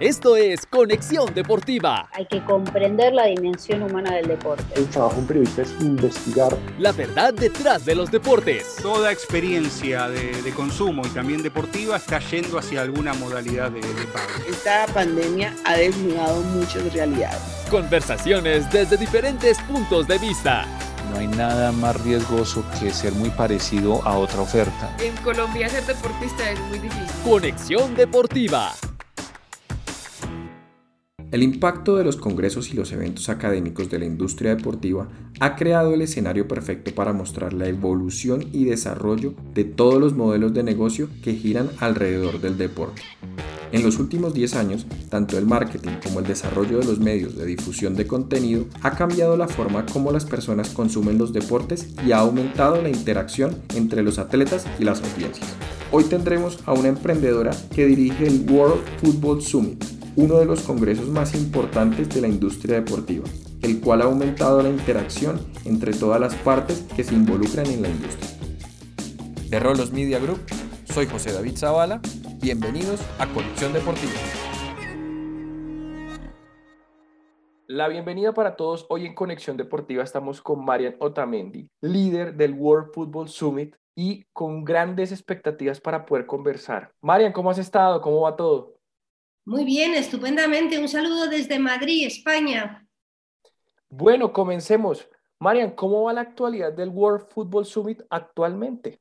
Esto es Conexión Deportiva. Hay que comprender la dimensión humana del deporte. El trabajo de un periodista es investigar. La verdad detrás de los deportes. Toda experiencia de, de consumo y también deportiva está yendo hacia alguna modalidad de, de pago. Esta pandemia ha desnudado muchas realidades. Conversaciones desde diferentes puntos de vista. No hay nada más riesgoso que ser muy parecido a otra oferta. En Colombia ser deportista es muy difícil. Conexión Deportiva. El impacto de los congresos y los eventos académicos de la industria deportiva ha creado el escenario perfecto para mostrar la evolución y desarrollo de todos los modelos de negocio que giran alrededor del deporte. En los últimos 10 años, tanto el marketing como el desarrollo de los medios de difusión de contenido ha cambiado la forma como las personas consumen los deportes y ha aumentado la interacción entre los atletas y las audiencias. Hoy tendremos a una emprendedora que dirige el World Football Summit, uno de los congresos más importantes de la industria deportiva, el cual ha aumentado la interacción entre todas las partes que se involucran en la industria. De Rolos Media Group, soy José David Zavala, bienvenidos a Conexión Deportiva. La bienvenida para todos. Hoy en Conexión Deportiva estamos con Marian Otamendi, líder del World Football Summit y con grandes expectativas para poder conversar. Marian, ¿cómo has estado? ¿Cómo va todo? Muy bien, estupendamente. Un saludo desde Madrid, España. Bueno, comencemos. Marian, ¿cómo va la actualidad del World Football Summit actualmente?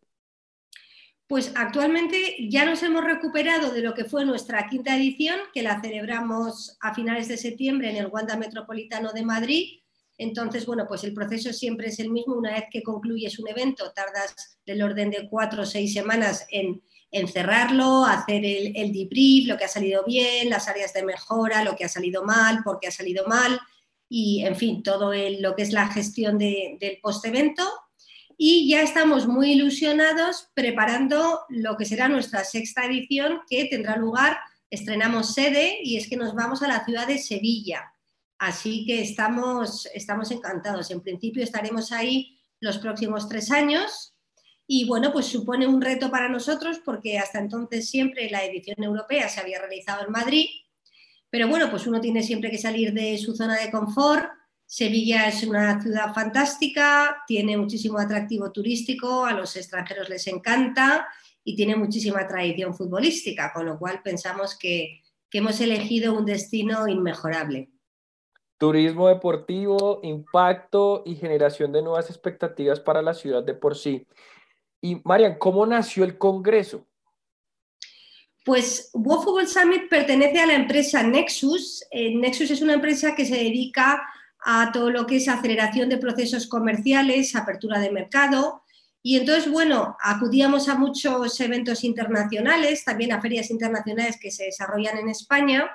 Pues actualmente ya nos hemos recuperado de lo que fue nuestra quinta edición, que la celebramos a finales de septiembre en el Wanda Metropolitano de Madrid. Entonces, bueno, pues el proceso siempre es el mismo. Una vez que concluyes un evento, tardas del orden de cuatro o seis semanas en, en cerrarlo, hacer el, el debrief, lo que ha salido bien, las áreas de mejora, lo que ha salido mal, por qué ha salido mal y, en fin, todo lo que es la gestión de, del post-evento y ya estamos muy ilusionados preparando lo que será nuestra sexta edición que tendrá lugar, estrenamos sede y es que nos vamos a la ciudad de Sevilla. Así que estamos, estamos encantados. En principio estaremos ahí los próximos tres años y bueno, pues supone un reto para nosotros porque hasta entonces siempre la edición europea se había realizado en Madrid. Pero bueno, pues uno tiene siempre que salir de su zona de confort Sevilla es una ciudad fantástica, tiene muchísimo atractivo turístico, a los extranjeros les encanta y tiene muchísima tradición futbolística, con lo cual pensamos que, que hemos elegido un destino inmejorable. Turismo deportivo, impacto y generación de nuevas expectativas para la ciudad de por sí. Y Marian, ¿cómo nació el Congreso? Pues World Football Summit pertenece a la empresa Nexus. Eh, Nexus es una empresa que se dedica a todo lo que es aceleración de procesos comerciales, apertura de mercado. Y entonces, bueno, acudíamos a muchos eventos internacionales, también a ferias internacionales que se desarrollan en España,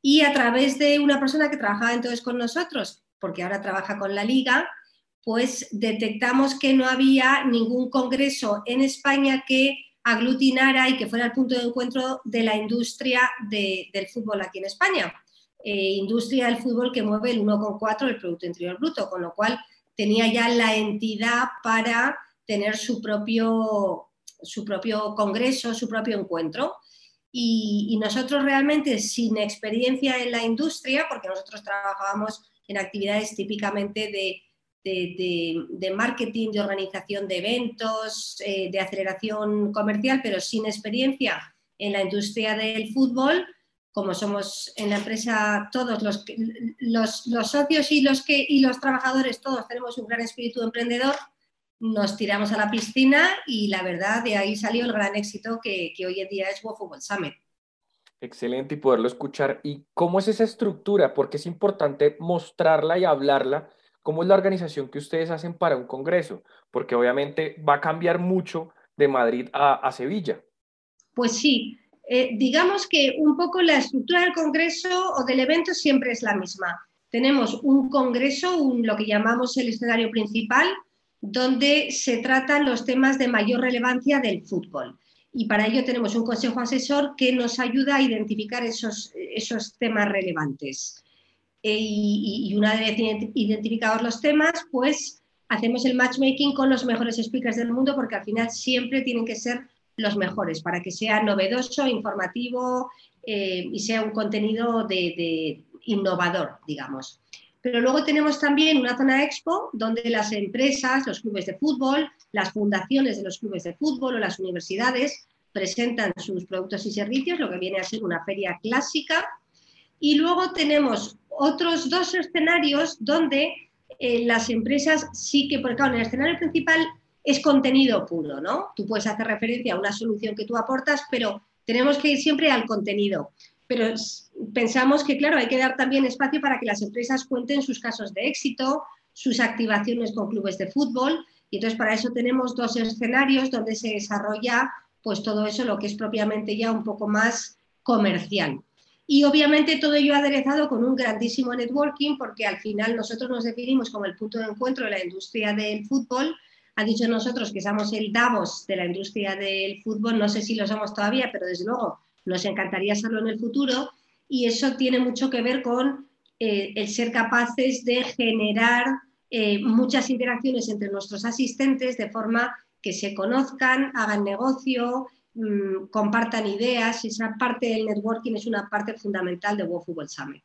y a través de una persona que trabajaba entonces con nosotros, porque ahora trabaja con la liga, pues detectamos que no había ningún congreso en España que aglutinara y que fuera el punto de encuentro de la industria de, del fútbol aquí en España. Eh, industria del fútbol que mueve el 1,4 del Producto Interior Bruto, con lo cual tenía ya la entidad para tener su propio, su propio congreso, su propio encuentro. Y, y, nosotros realmente sin experiencia en la industria, porque nosotros trabajábamos en actividades típicamente de, de, de, de marketing, de organización de eventos, eh, de aceleración comercial, pero sin experiencia en la industria del fútbol, como somos en la empresa todos los, los, los socios y los, que, y los trabajadores, todos tenemos un gran espíritu emprendedor, nos tiramos a la piscina y la verdad de ahí salió el gran éxito que, que hoy en día es World Football Summit. Excelente y poderlo escuchar. ¿Y cómo es esa estructura? Porque es importante mostrarla y hablarla. ¿Cómo es la organización que ustedes hacen para un congreso? Porque obviamente va a cambiar mucho de Madrid a, Sevilla. Pues sí, eh, digamos que un poco la estructura del Congreso o del evento siempre es la misma. Tenemos un Congreso, un, lo que llamamos el escenario principal, donde se tratan los temas de mayor relevancia del fútbol. Y para ello tenemos un consejo asesor que nos ayuda a identificar esos, esos temas relevantes. E, y, y una vez identificados los temas, pues hacemos el matchmaking con los mejores speakers del mundo, porque al final siempre tienen que ser los mejores, para que sea novedoso, informativo eh, y sea un contenido de, innovador, digamos. Pero luego tenemos también una zona expo donde las empresas, los clubes de fútbol, las fundaciones de los clubes de fútbol o las universidades presentan sus productos y servicios, lo que viene a ser una feria clásica. Y luego tenemos otros dos escenarios donde eh, las empresas sí que, porque claro, en el escenario principal es contenido puro, ¿no? Tú puedes hacer referencia a una solución que tú aportas, pero tenemos que ir siempre al contenido. Pero pensamos que, claro, hay que dar también espacio para que las empresas cuenten sus casos de éxito, sus activaciones con clubes de fútbol. Y entonces para eso tenemos dos escenarios donde se desarrolla pues todo eso, lo que es propiamente ya un poco más comercial. Y obviamente todo ello aderezado con un grandísimo networking, porque al final nosotros nos definimos como el punto de encuentro de la industria del fútbol. Ha dicho nosotros que somos el Davos de la industria del fútbol, no sé si lo somos todavía, pero desde luego nos encantaría serlo en el futuro. Y eso tiene mucho que ver con eh, el ser capaces de generar eh, muchas interacciones entre nuestros asistentes de forma que se conozcan, hagan negocio, Mm, compartan ideas, esa parte del networking es una parte fundamental de World Football Summit.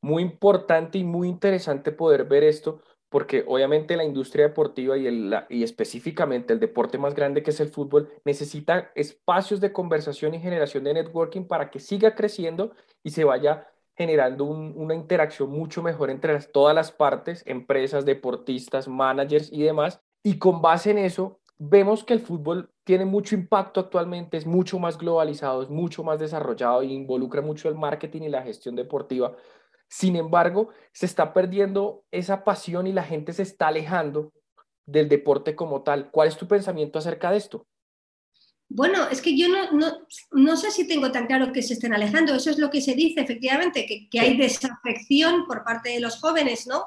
Muy importante y muy interesante poder ver esto, porque obviamente la industria deportiva y, y específicamente el deporte más grande que es el fútbol necesita espacios de conversación y generación de networking para que siga creciendo y se vaya generando una interacción mucho mejor entre todas las partes, empresas, deportistas, managers y demás. Y con base en eso, vemos que el fútbol tiene mucho impacto actualmente, es mucho más globalizado, es mucho más desarrollado e involucra mucho el marketing y la gestión deportiva. Sin embargo, se está perdiendo esa pasión y la gente se está alejando del deporte como tal. ¿Cuál es tu pensamiento acerca de esto? Bueno, es que yo no, no, no, sé si tengo tan claro que se estén alejando. Eso es lo que se dice, efectivamente, que, que hay desafección por parte de los jóvenes, ¿no?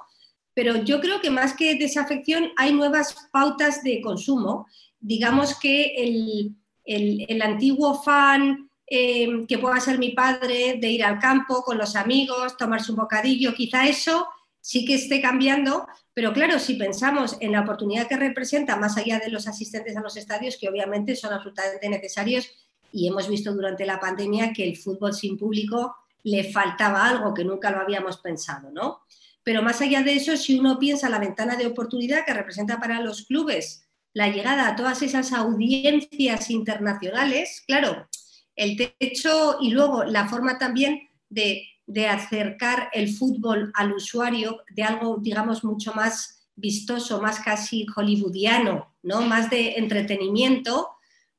Pero yo creo que más que desafección hay nuevas pautas de consumo. Digamos que el, antiguo fan eh, que pueda ser mi padre de ir al campo con los amigos, tomarse un bocadillo, quizá eso sí que esté cambiando, pero claro, si pensamos en la oportunidad que representa más allá de los asistentes a los estadios, que obviamente son absolutamente necesarios, y hemos visto durante la pandemia que el fútbol sin público le faltaba algo que nunca lo habíamos pensado, ¿no? Pero más allá de eso, si uno piensa la ventana de oportunidad que representa para los clubes la llegada a todas esas audiencias internacionales, claro, el techo y luego la forma también de, acercar el fútbol al usuario de algo, digamos, mucho más vistoso, más casi hollywoodiano, ¿no? más de entretenimiento,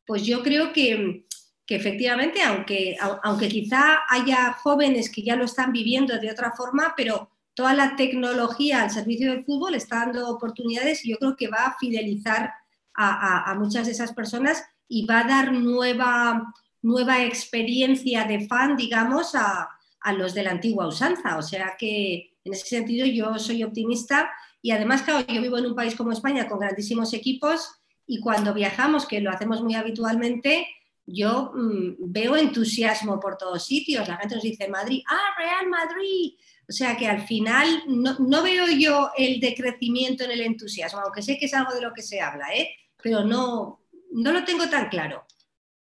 pues yo creo que, que efectivamente, aunque, aunque quizá haya jóvenes que ya lo están viviendo de otra forma, pero toda la tecnología al servicio del fútbol está dando oportunidades y yo creo que va a fidelizar a, muchas de esas personas y va a dar nueva, nueva experiencia de fan, digamos, a, los de la antigua usanza. O sea que en ese sentido yo soy optimista y además, claro, yo vivo en un país como España con grandísimos equipos y cuando viajamos, que lo hacemos muy habitualmente, yo mm, veo entusiasmo por todos sitios. La gente nos dice Madrid, ah, Real Madrid, o sea que al final no, veo yo el decrecimiento en el entusiasmo, aunque sé que es algo de lo que se habla, ¿eh? pero no, no lo tengo tan claro.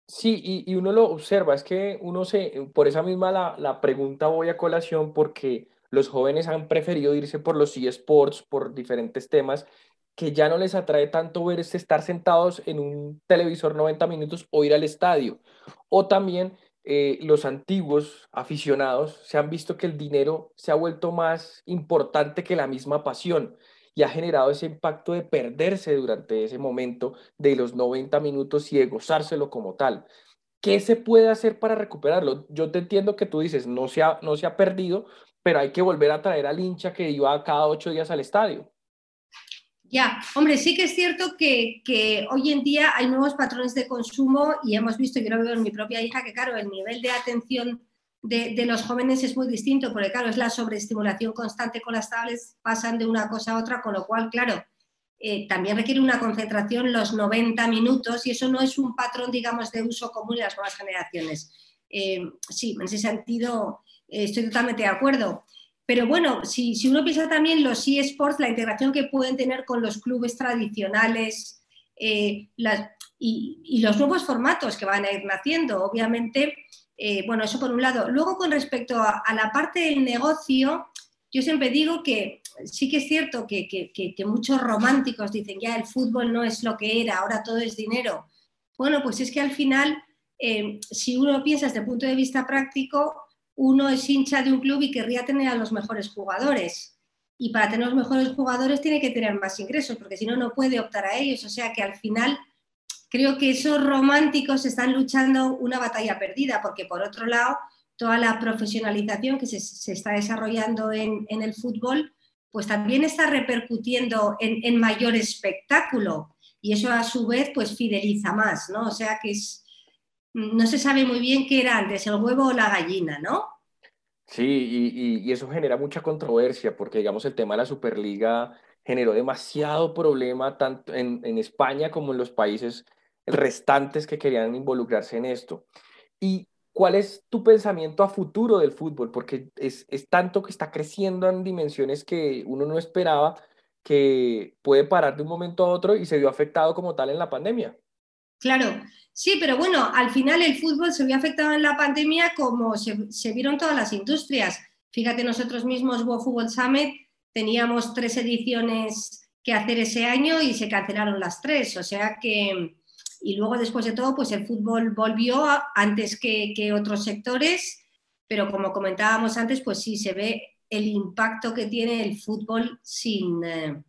Sí, y, uno lo observa, es que uno se, por esa misma la, la, pregunta voy a colación porque los jóvenes han preferido irse por los eSports, por diferentes temas, que ya no les atrae tanto ver este estar sentados en un televisor 90 minutos o ir al estadio. O también eh, los antiguos aficionados se han visto que el dinero se ha vuelto más importante que la misma pasión y ha generado ese impacto de perderse durante ese momento de los 90 minutos y de gozárselo como tal. ¿Qué se puede hacer para recuperarlo? Yo te entiendo que tú dices, no se ha, no se ha perdido, pero hay que volver a traer al hincha que iba cada ocho días al estadio. Ya, hombre, sí que es cierto que, hoy en día hay nuevos patrones de consumo y hemos visto, yo lo veo en mi propia hija, que claro, el nivel de atención de, los jóvenes es muy distinto, porque claro, es la sobreestimulación constante con las tablets, pasan de una cosa a otra, con lo cual, claro, eh, también requiere una concentración los 90 minutos y eso no es un patrón, digamos, de uso común en las nuevas generaciones. Eh, sí, en ese sentido eh, estoy totalmente de acuerdo. Pero bueno, si, uno piensa también los eSports, la integración que pueden tener con los clubes tradicionales, eh, y, los nuevos formatos que van a ir naciendo. Obviamente, eh, bueno, eso por un lado. Luego, con respecto a, la parte del negocio, yo siempre digo que sí que es cierto que, muchos románticos dicen ya el fútbol no es lo que era, ahora todo es dinero. Bueno, pues es que al final, eh, si uno piensa desde el punto de vista práctico, uno es hincha de un club y querría tener a los mejores jugadores. Y para tener los mejores jugadores tiene que tener más ingresos, porque si no, no puede optar a ellos. O sea que al final creo que esos románticos están luchando una batalla perdida, porque por otro lado, toda la profesionalización que se, está desarrollando en, el fútbol, pues también está repercutiendo en, mayor espectáculo y eso a su vez pues fideliza más, ¿no? O sea que es, no se sabe muy bien qué era antes, el huevo o la gallina, ¿no? Sí, y, eso genera mucha controversia porque digamos el tema de la Superliga generó demasiado problema tanto en, España como en los países restantes que querían involucrarse en esto. ¿Y cuál es tu pensamiento a futuro del fútbol? Porque es, tanto que está creciendo en dimensiones que uno no esperaba que puede parar de un momento a otro y se vio afectado como tal en la pandemia. Claro, sí, pero bueno, al final el fútbol se vio afectado en la pandemia como se, vieron todas las industrias. Fíjate, nosotros mismos, World Football Summit, teníamos tres ediciones que hacer ese año y se cancelaron las tres. O sea que, y luego, después de todo, pues el fútbol volvió antes que, otros sectores, pero como comentábamos antes, pues sí se ve el impacto que tiene el fútbol sin, eh,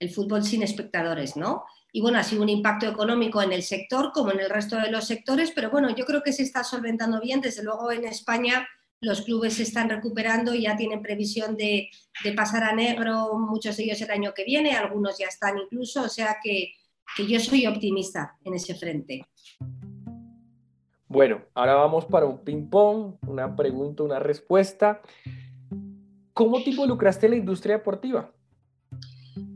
el fútbol sin espectadores, ¿no? Y bueno, ha sido un impacto económico en el sector como en el resto de los sectores, pero bueno, yo creo que se está solventando bien. Desde luego en España los clubes se están recuperando y ya tienen previsión de, pasar a negro, muchos de ellos el año que viene, algunos ya están incluso, o sea que, que yo soy optimista en ese frente. Bueno, ahora vamos para un ping-pong, una pregunta, una respuesta. ¿Cómo te involucraste en la industria deportiva?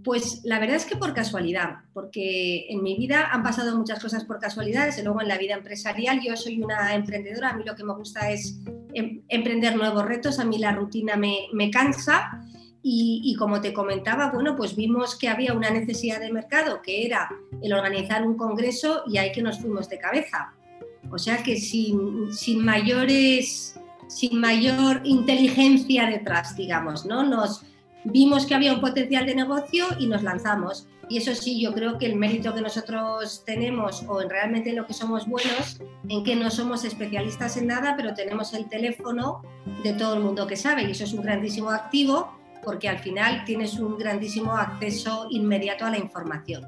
Pues la verdad es que por casualidad, porque en mi vida han pasado muchas cosas por casualidad, desde luego en la vida empresarial yo soy una emprendedora, a mí lo que me gusta es em, emprender nuevos retos, a mí la rutina me, me cansa y, como te comentaba, bueno, pues vimos que había una necesidad de mercado que era el organizar un congreso y ahí que nos fuimos de cabeza. O sea que sin, sin mayores, sin mayor inteligencia detrás, digamos, ¿no? Nos vimos que había un potencial de negocio y nos lanzamos. Y eso sí, yo creo que el mérito que nosotros tenemos o en realmente lo que somos buenos, en que no somos especialistas en nada, pero tenemos el teléfono de todo el mundo que sabe y eso es un grandísimo activo porque al final tienes un grandísimo acceso inmediato a la información.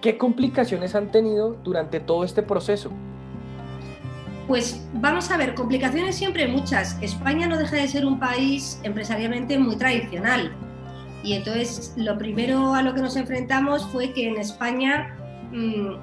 ¿Qué complicaciones han tenido durante todo este proceso? Pues vamos a ver, complicaciones siempre muchas. España no deja de ser un país empresarialmente muy tradicional. Y entonces lo primero a lo que nos enfrentamos fue que en España mm,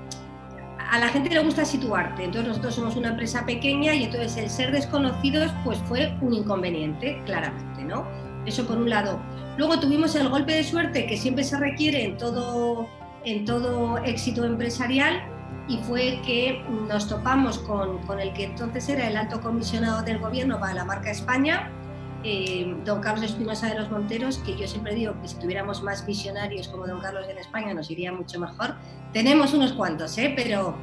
a la gente le gusta situarte. Entonces nosotros somos una empresa pequeña y entonces el ser desconocidos pues fue un inconveniente, claramente, ¿no? Eso por un lado. Luego tuvimos el golpe de suerte que siempre se requiere en todo, en todo éxito empresarial y fue que nos topamos con, con el que entonces era el alto comisionado del gobierno para la marca España, eh, don Carlos Espinosa de los Monteros, que yo siempre digo que si tuviéramos más visionarios como don Carlos en España nos iría mucho mejor. Tenemos unos cuantos, ¿eh? pero,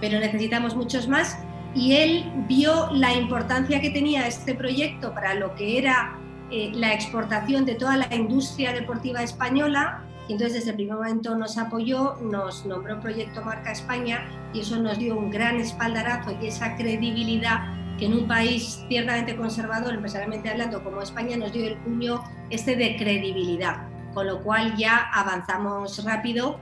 pero necesitamos muchos más. Y él vio la importancia que tenía este proyecto para lo que era eh, la exportación de toda la industria deportiva española y entonces desde el primer momento nos apoyó, nos nombró Proyecto Marca España y eso nos dio un gran espaldarazo y esa credibilidad que en un país ciertamente conservador, empresarialmente hablando, como España, nos dio el puño este de credibilidad, con lo cual ya avanzamos rápido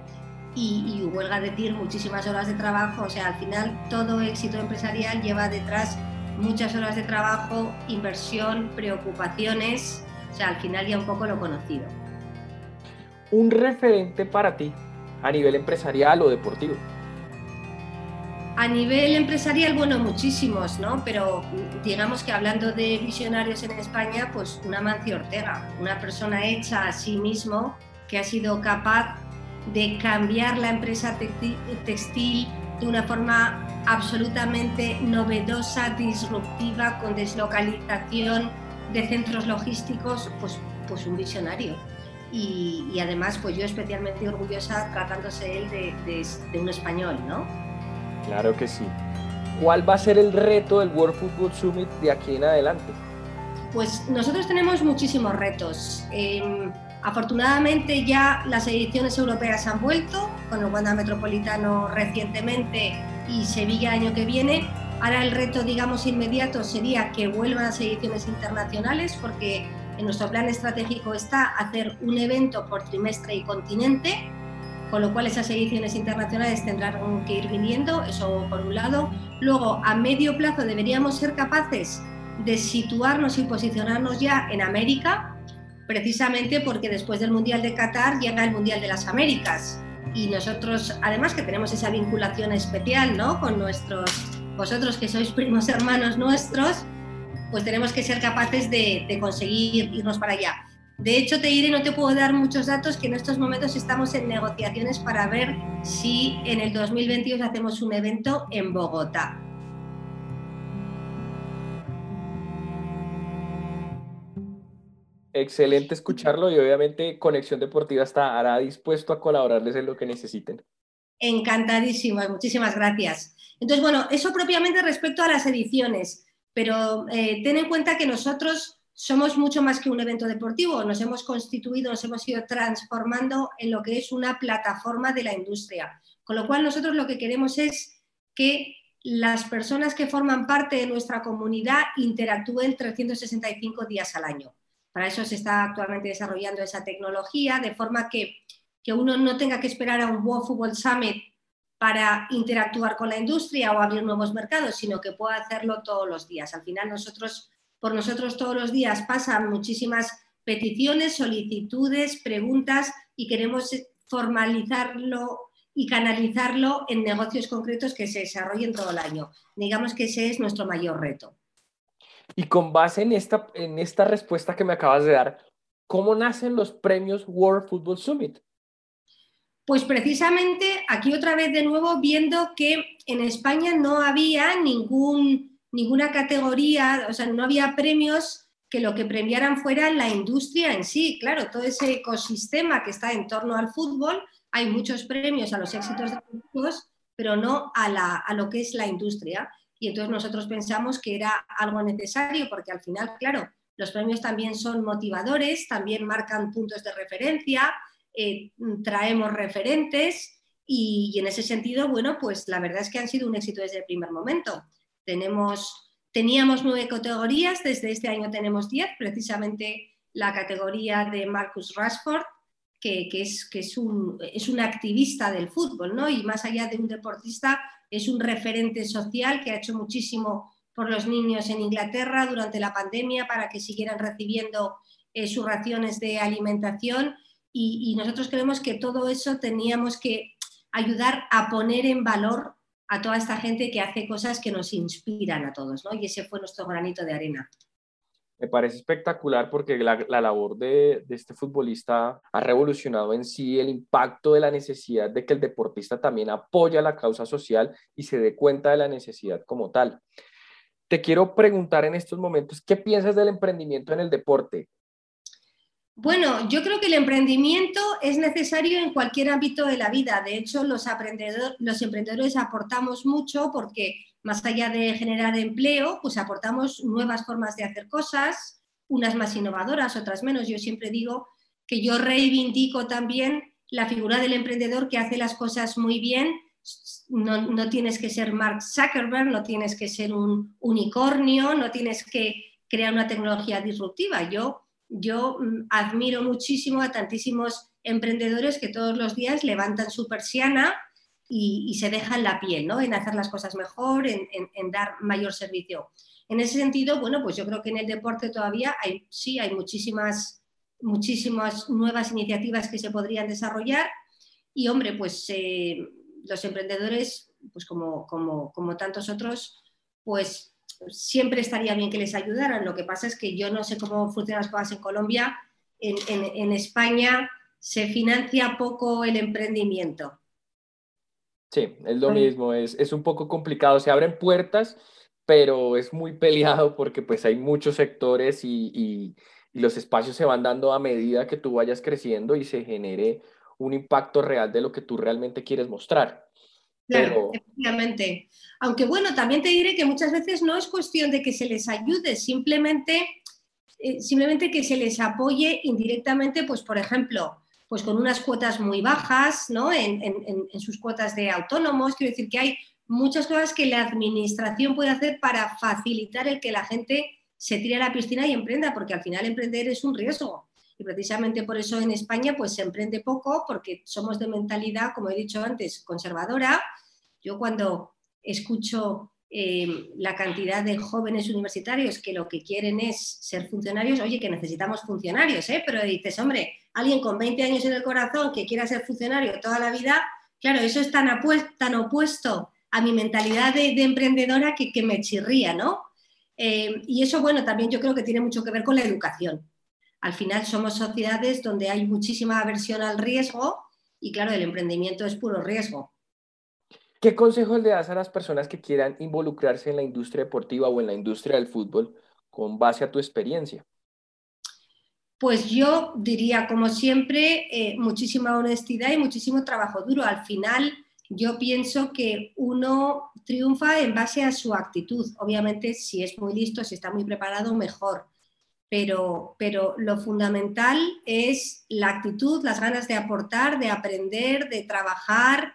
y, y huelga decir muchísimas horas de trabajo, o sea, al final todo éxito empresarial lleva detrás muchas horas de trabajo, inversión, preocupaciones, o sea, al final ya un poco lo conocido. Un referente para ti a nivel empresarial o deportivo. A nivel empresarial, bueno, muchísimos, ¿no? Pero digamos que hablando de visionarios en España, pues una Mancio Ortega, una persona hecha a sí mismo que ha sido capaz de cambiar la empresa textil de una forma absolutamente novedosa, disruptiva, con deslocalización de centros logísticos, pues, pues un visionario. Y, además pues yo especialmente orgullosa tratándose él de, un español, ¿no? Claro que sí. ¿Cuál va a ser el reto del World Football Summit de aquí en adelante? Pues nosotros tenemos muchísimos retos. Em, afortunadamente ya las ediciones europeas han vuelto, con el Wanda Metropolitano recientemente y Sevilla año que viene. Ahora el reto, digamos, inmediato sería que vuelvan las ediciones internacionales, porque en nuestro plan estratégico está hacer un evento por trimestre y continente, con lo cual esas ediciones internacionales tendrán que ir viniendo, eso por un lado. Luego, a medio plazo deberíamos ser capaces de situarnos y posicionarnos ya en América, precisamente porque después del Mundial de Qatar llega el Mundial de las Américas. Y nosotros, además que tenemos esa vinculación especial ¿no? con nuestros, vosotros que sois primos hermanos nuestros, pues tenemos que ser capaces de, conseguir irnos para allá. De hecho, te diré, no te puedo dar muchos datos, que en estos momentos estamos en negociaciones para ver si en el 2022 hacemos un evento en Bogotá. Excelente escucharlo y obviamente Conexión Deportiva estará dispuesto a colaborarles en lo que necesiten. Encantadísimo, muchísimas gracias. Entonces, bueno, eso propiamente respecto a las ediciones pero eh, ten en cuenta que nosotros somos mucho más que un evento deportivo, nos hemos constituido, nos hemos ido transformando en lo que es una plataforma de la industria, con lo cual nosotros lo que queremos es que las personas que forman parte de nuestra comunidad interactúen 365 días al año. Para eso se está actualmente desarrollando esa tecnología, de forma que, que uno no tenga que esperar a un World Football Summit para interactuar con la industria o abrir nuevos mercados, sino que pueda hacerlo todos los días. Al final nosotros, por nosotros todos los días pasan muchísimas peticiones, solicitudes, preguntas y queremos formalizarlo y canalizarlo en negocios concretos que se desarrollen todo el año. Digamos que ese es nuestro mayor reto. Y con base en esta, en esta respuesta que me acabas de dar, ¿cómo nacen los premios World Football Summit? Pues precisamente aquí otra vez de nuevo viendo que en España no había ningún, ninguna categoría, o sea, no había premios que lo que premiaran fuera la industria en sí. Claro, todo ese ecosistema que está en torno al fútbol, hay muchos premios a los éxitos de los pero no a, la, a lo que es la industria. Y entonces nosotros pensamos que era algo necesario porque al final, claro, los premios también son motivadores, también marcan puntos de referencia, eh, traemos referentes y, en ese sentido, bueno, pues la verdad es que han sido un éxito desde el primer momento. Tenemos, teníamos nueve categorías, desde este año tenemos diez, precisamente la categoría de Marcus Rashford, que, es, que es, un, es un activista del fútbol, ¿no? Y más allá de un deportista, es un referente social que ha hecho muchísimo por los niños en Inglaterra durante la pandemia para que siguieran recibiendo eh, sus raciones de alimentación y, nosotros creemos que todo eso teníamos que ayudar a poner en valor a toda esta gente que hace cosas que nos inspiran a todos, ¿no? Y ese fue nuestro granito de arena. Me parece espectacular porque la, la labor de, de, este futbolista ha revolucionado en sí el impacto de la necesidad de que el deportista también apoya la causa social y se dé cuenta de la necesidad como tal. Te quiero preguntar en estos momentos, ¿qué piensas del emprendimiento en el deporte? Bueno, yo creo que el emprendimiento es necesario en cualquier ámbito de la vida. De hecho, los, emprendedores aportamos mucho porque más allá de generar empleo, pues aportamos nuevas formas de hacer cosas, unas más innovadoras, otras menos. Yo siempre digo que yo reivindico también la figura del emprendedor que hace las cosas muy bien. No, no tienes que ser Mark Zuckerberg, no tienes que ser un unicornio, no tienes que crear una tecnología disruptiva. Yo yo mm, admiro muchísimo a tantísimos emprendedores que todos los días levantan su persiana y, se dejan la piel, ¿no? En hacer las cosas mejor, en, dar mayor servicio. En ese sentido, bueno, pues yo creo que en el deporte todavía hay, sí, hay muchísimas, muchísimas nuevas iniciativas que se podrían desarrollar y, hombre, pues eh, los emprendedores, pues como, como, como tantos otros, pues siempre estaría bien que les ayudaran. Lo que pasa es que yo no sé cómo funcionan las cosas en Colombia. En, España se financia poco el emprendimiento. Sí, es lo mismo, es, un poco complicado. Se abren puertas, pero es muy peleado porque pues hay muchos sectores y, y los espacios se van dando a medida que tú vayas creciendo y se genere un impacto real de lo que tú realmente quieres mostrar. Claro, efectivamente. Aunque bueno, también te diré que muchas veces no es cuestión de que se les ayude, simplemente, eh, simplemente que se les apoye indirectamente, pues por ejemplo, pues con unas cuotas muy bajas, ¿no? En, en, sus cuotas de autónomos. Quiero decir que hay muchas cosas que la administración puede hacer para facilitar el que la gente se tire a la piscina y emprenda, porque al final emprender es un riesgo. Y precisamente por eso en España pues se emprende poco, porque somos de mentalidad, como he dicho antes, conservadora. Yo cuando escucho eh, la cantidad de jóvenes universitarios que lo que quieren es ser funcionarios, oye, que necesitamos funcionarios, ¿eh? pero dices, hombre, alguien con 20 años en el corazón que quiera ser funcionario toda la vida, claro, eso es tan, tan opuesto a mi mentalidad de, emprendedora que, me chirría, ¿no? Eh, y eso, bueno, también yo creo que tiene mucho que ver con la educación. Al final somos sociedades donde hay muchísima aversión al riesgo y claro, el emprendimiento es puro riesgo. ¿Qué consejos le das a las personas que quieran involucrarse en la industria deportiva o en la industria del fútbol con base a tu experiencia? Pues yo diría, como siempre, eh, muchísima honestidad y muchísimo trabajo duro. Al final, yo pienso que uno triunfa en base a su actitud. Obviamente, si es muy listo, si está muy preparado, mejor. Pero, pero lo fundamental es la actitud, las ganas de aportar, de aprender, de trabajar,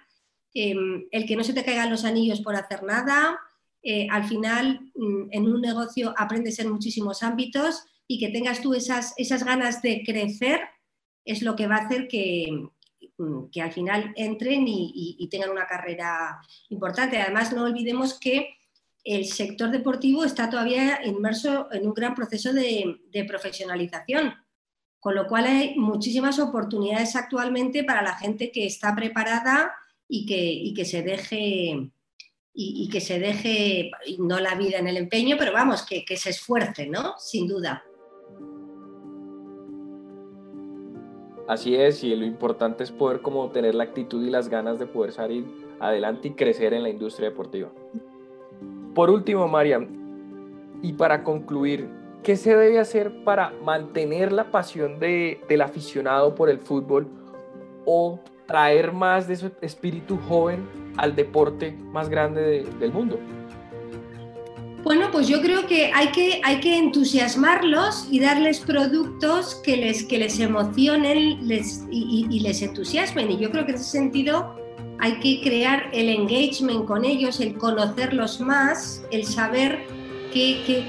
em, el que no se te caigan los anillos por hacer nada. Eh, al final, mm, en un negocio aprendes en muchísimos ámbitos y que tengas tú esas, esas ganas de crecer es lo que va a hacer que, Mm, que al final entren y, tengan una carrera importante. Además, no olvidemos que el sector deportivo está todavía inmerso en un gran proceso de, profesionalización, con lo cual hay muchísimas oportunidades actualmente para la gente que está preparada y que, se deje y, que se deje, no la vida en el empeño, pero vamos, que, que se esfuerce, ¿no? Sin duda. Así es, y lo importante es poder como tener la actitud y las ganas de poder salir adelante y crecer en la industria deportiva. Por último, Mariam, y para concluir, ¿qué se debe hacer para mantener la pasión de, del aficionado por el fútbol o traer más de su espíritu joven al deporte más grande del mundo? Bueno, pues yo creo que hay que, hay que entusiasmarlos y darles productos que les, que les emocionen les, y, les entusiasmen. Y yo creo que en ese sentido hay que crear el engagement con ellos, el conocerlos más, el saber qué,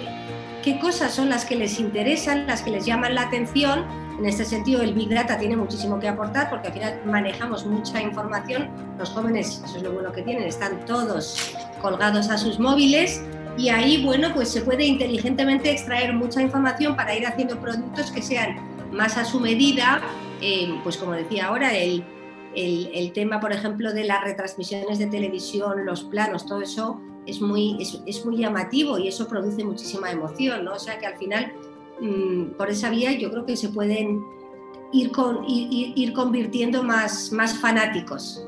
cosas son las que les interesan, las que les llaman la atención. En este sentido, el Big Data tiene muchísimo que aportar porque al final manejamos mucha información. Los jóvenes, eso es lo bueno que tienen, están todos colgados a sus móviles y ahí, bueno, pues se puede inteligentemente extraer mucha información para ir haciendo productos que sean más a su medida, eh, pues como decía ahora, el, el, tema, por ejemplo, de las retransmisiones de televisión, los planos, todo eso es muy, es, muy llamativo y eso produce muchísima emoción, ¿no? O sea que al final, mm, por esa vía, yo creo que se pueden ir, con, ir, ir convirtiendo más, más fanáticos.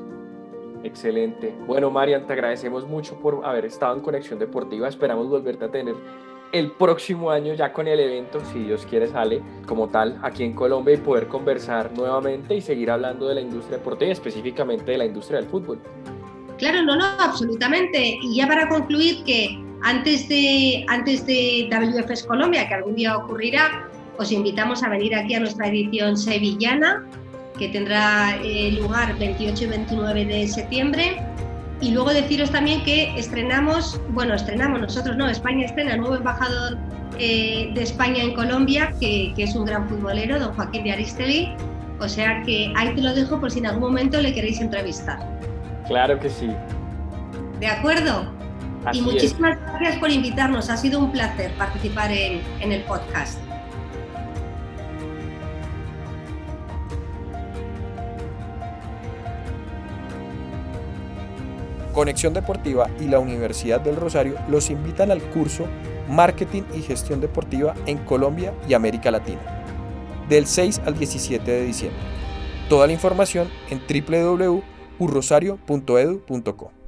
Excelente. Bueno, Marian, te agradecemos mucho por haber estado en Conexión Deportiva. Esperamos volverte a tener el próximo año ya con el evento, si Dios quiere, sale como tal aquí en Colombia y poder conversar nuevamente y seguir hablando de la industria deportiva y específicamente de la industria del fútbol. Claro, no, no, absolutamente. Y ya para concluir que antes de, antes de WFS Colombia, que algún día ocurrirá, os invitamos a venir aquí a nuestra edición sevillana que tendrá eh, lugar 28 y 29 de septiembre. Y luego deciros también que estrenamos, bueno, estrenamos nosotros, no, España estrena nuevo embajador eh, de España en Colombia, que, es un gran futbolero, don Joaquín de Aristeli. O sea que ahí te lo dejo por si en algún momento le queréis entrevistar. Claro que sí. ¿De acuerdo? y muchísimas gracias por invitarnos. Ha sido un placer participar en, en el podcast. Conexión Deportiva y la Universidad del Rosario los invitan al curso Marketing y Gestión Deportiva en Colombia y América Latina, del 6 al 17 de diciembre. Toda la información en www.urrosario.edu.co.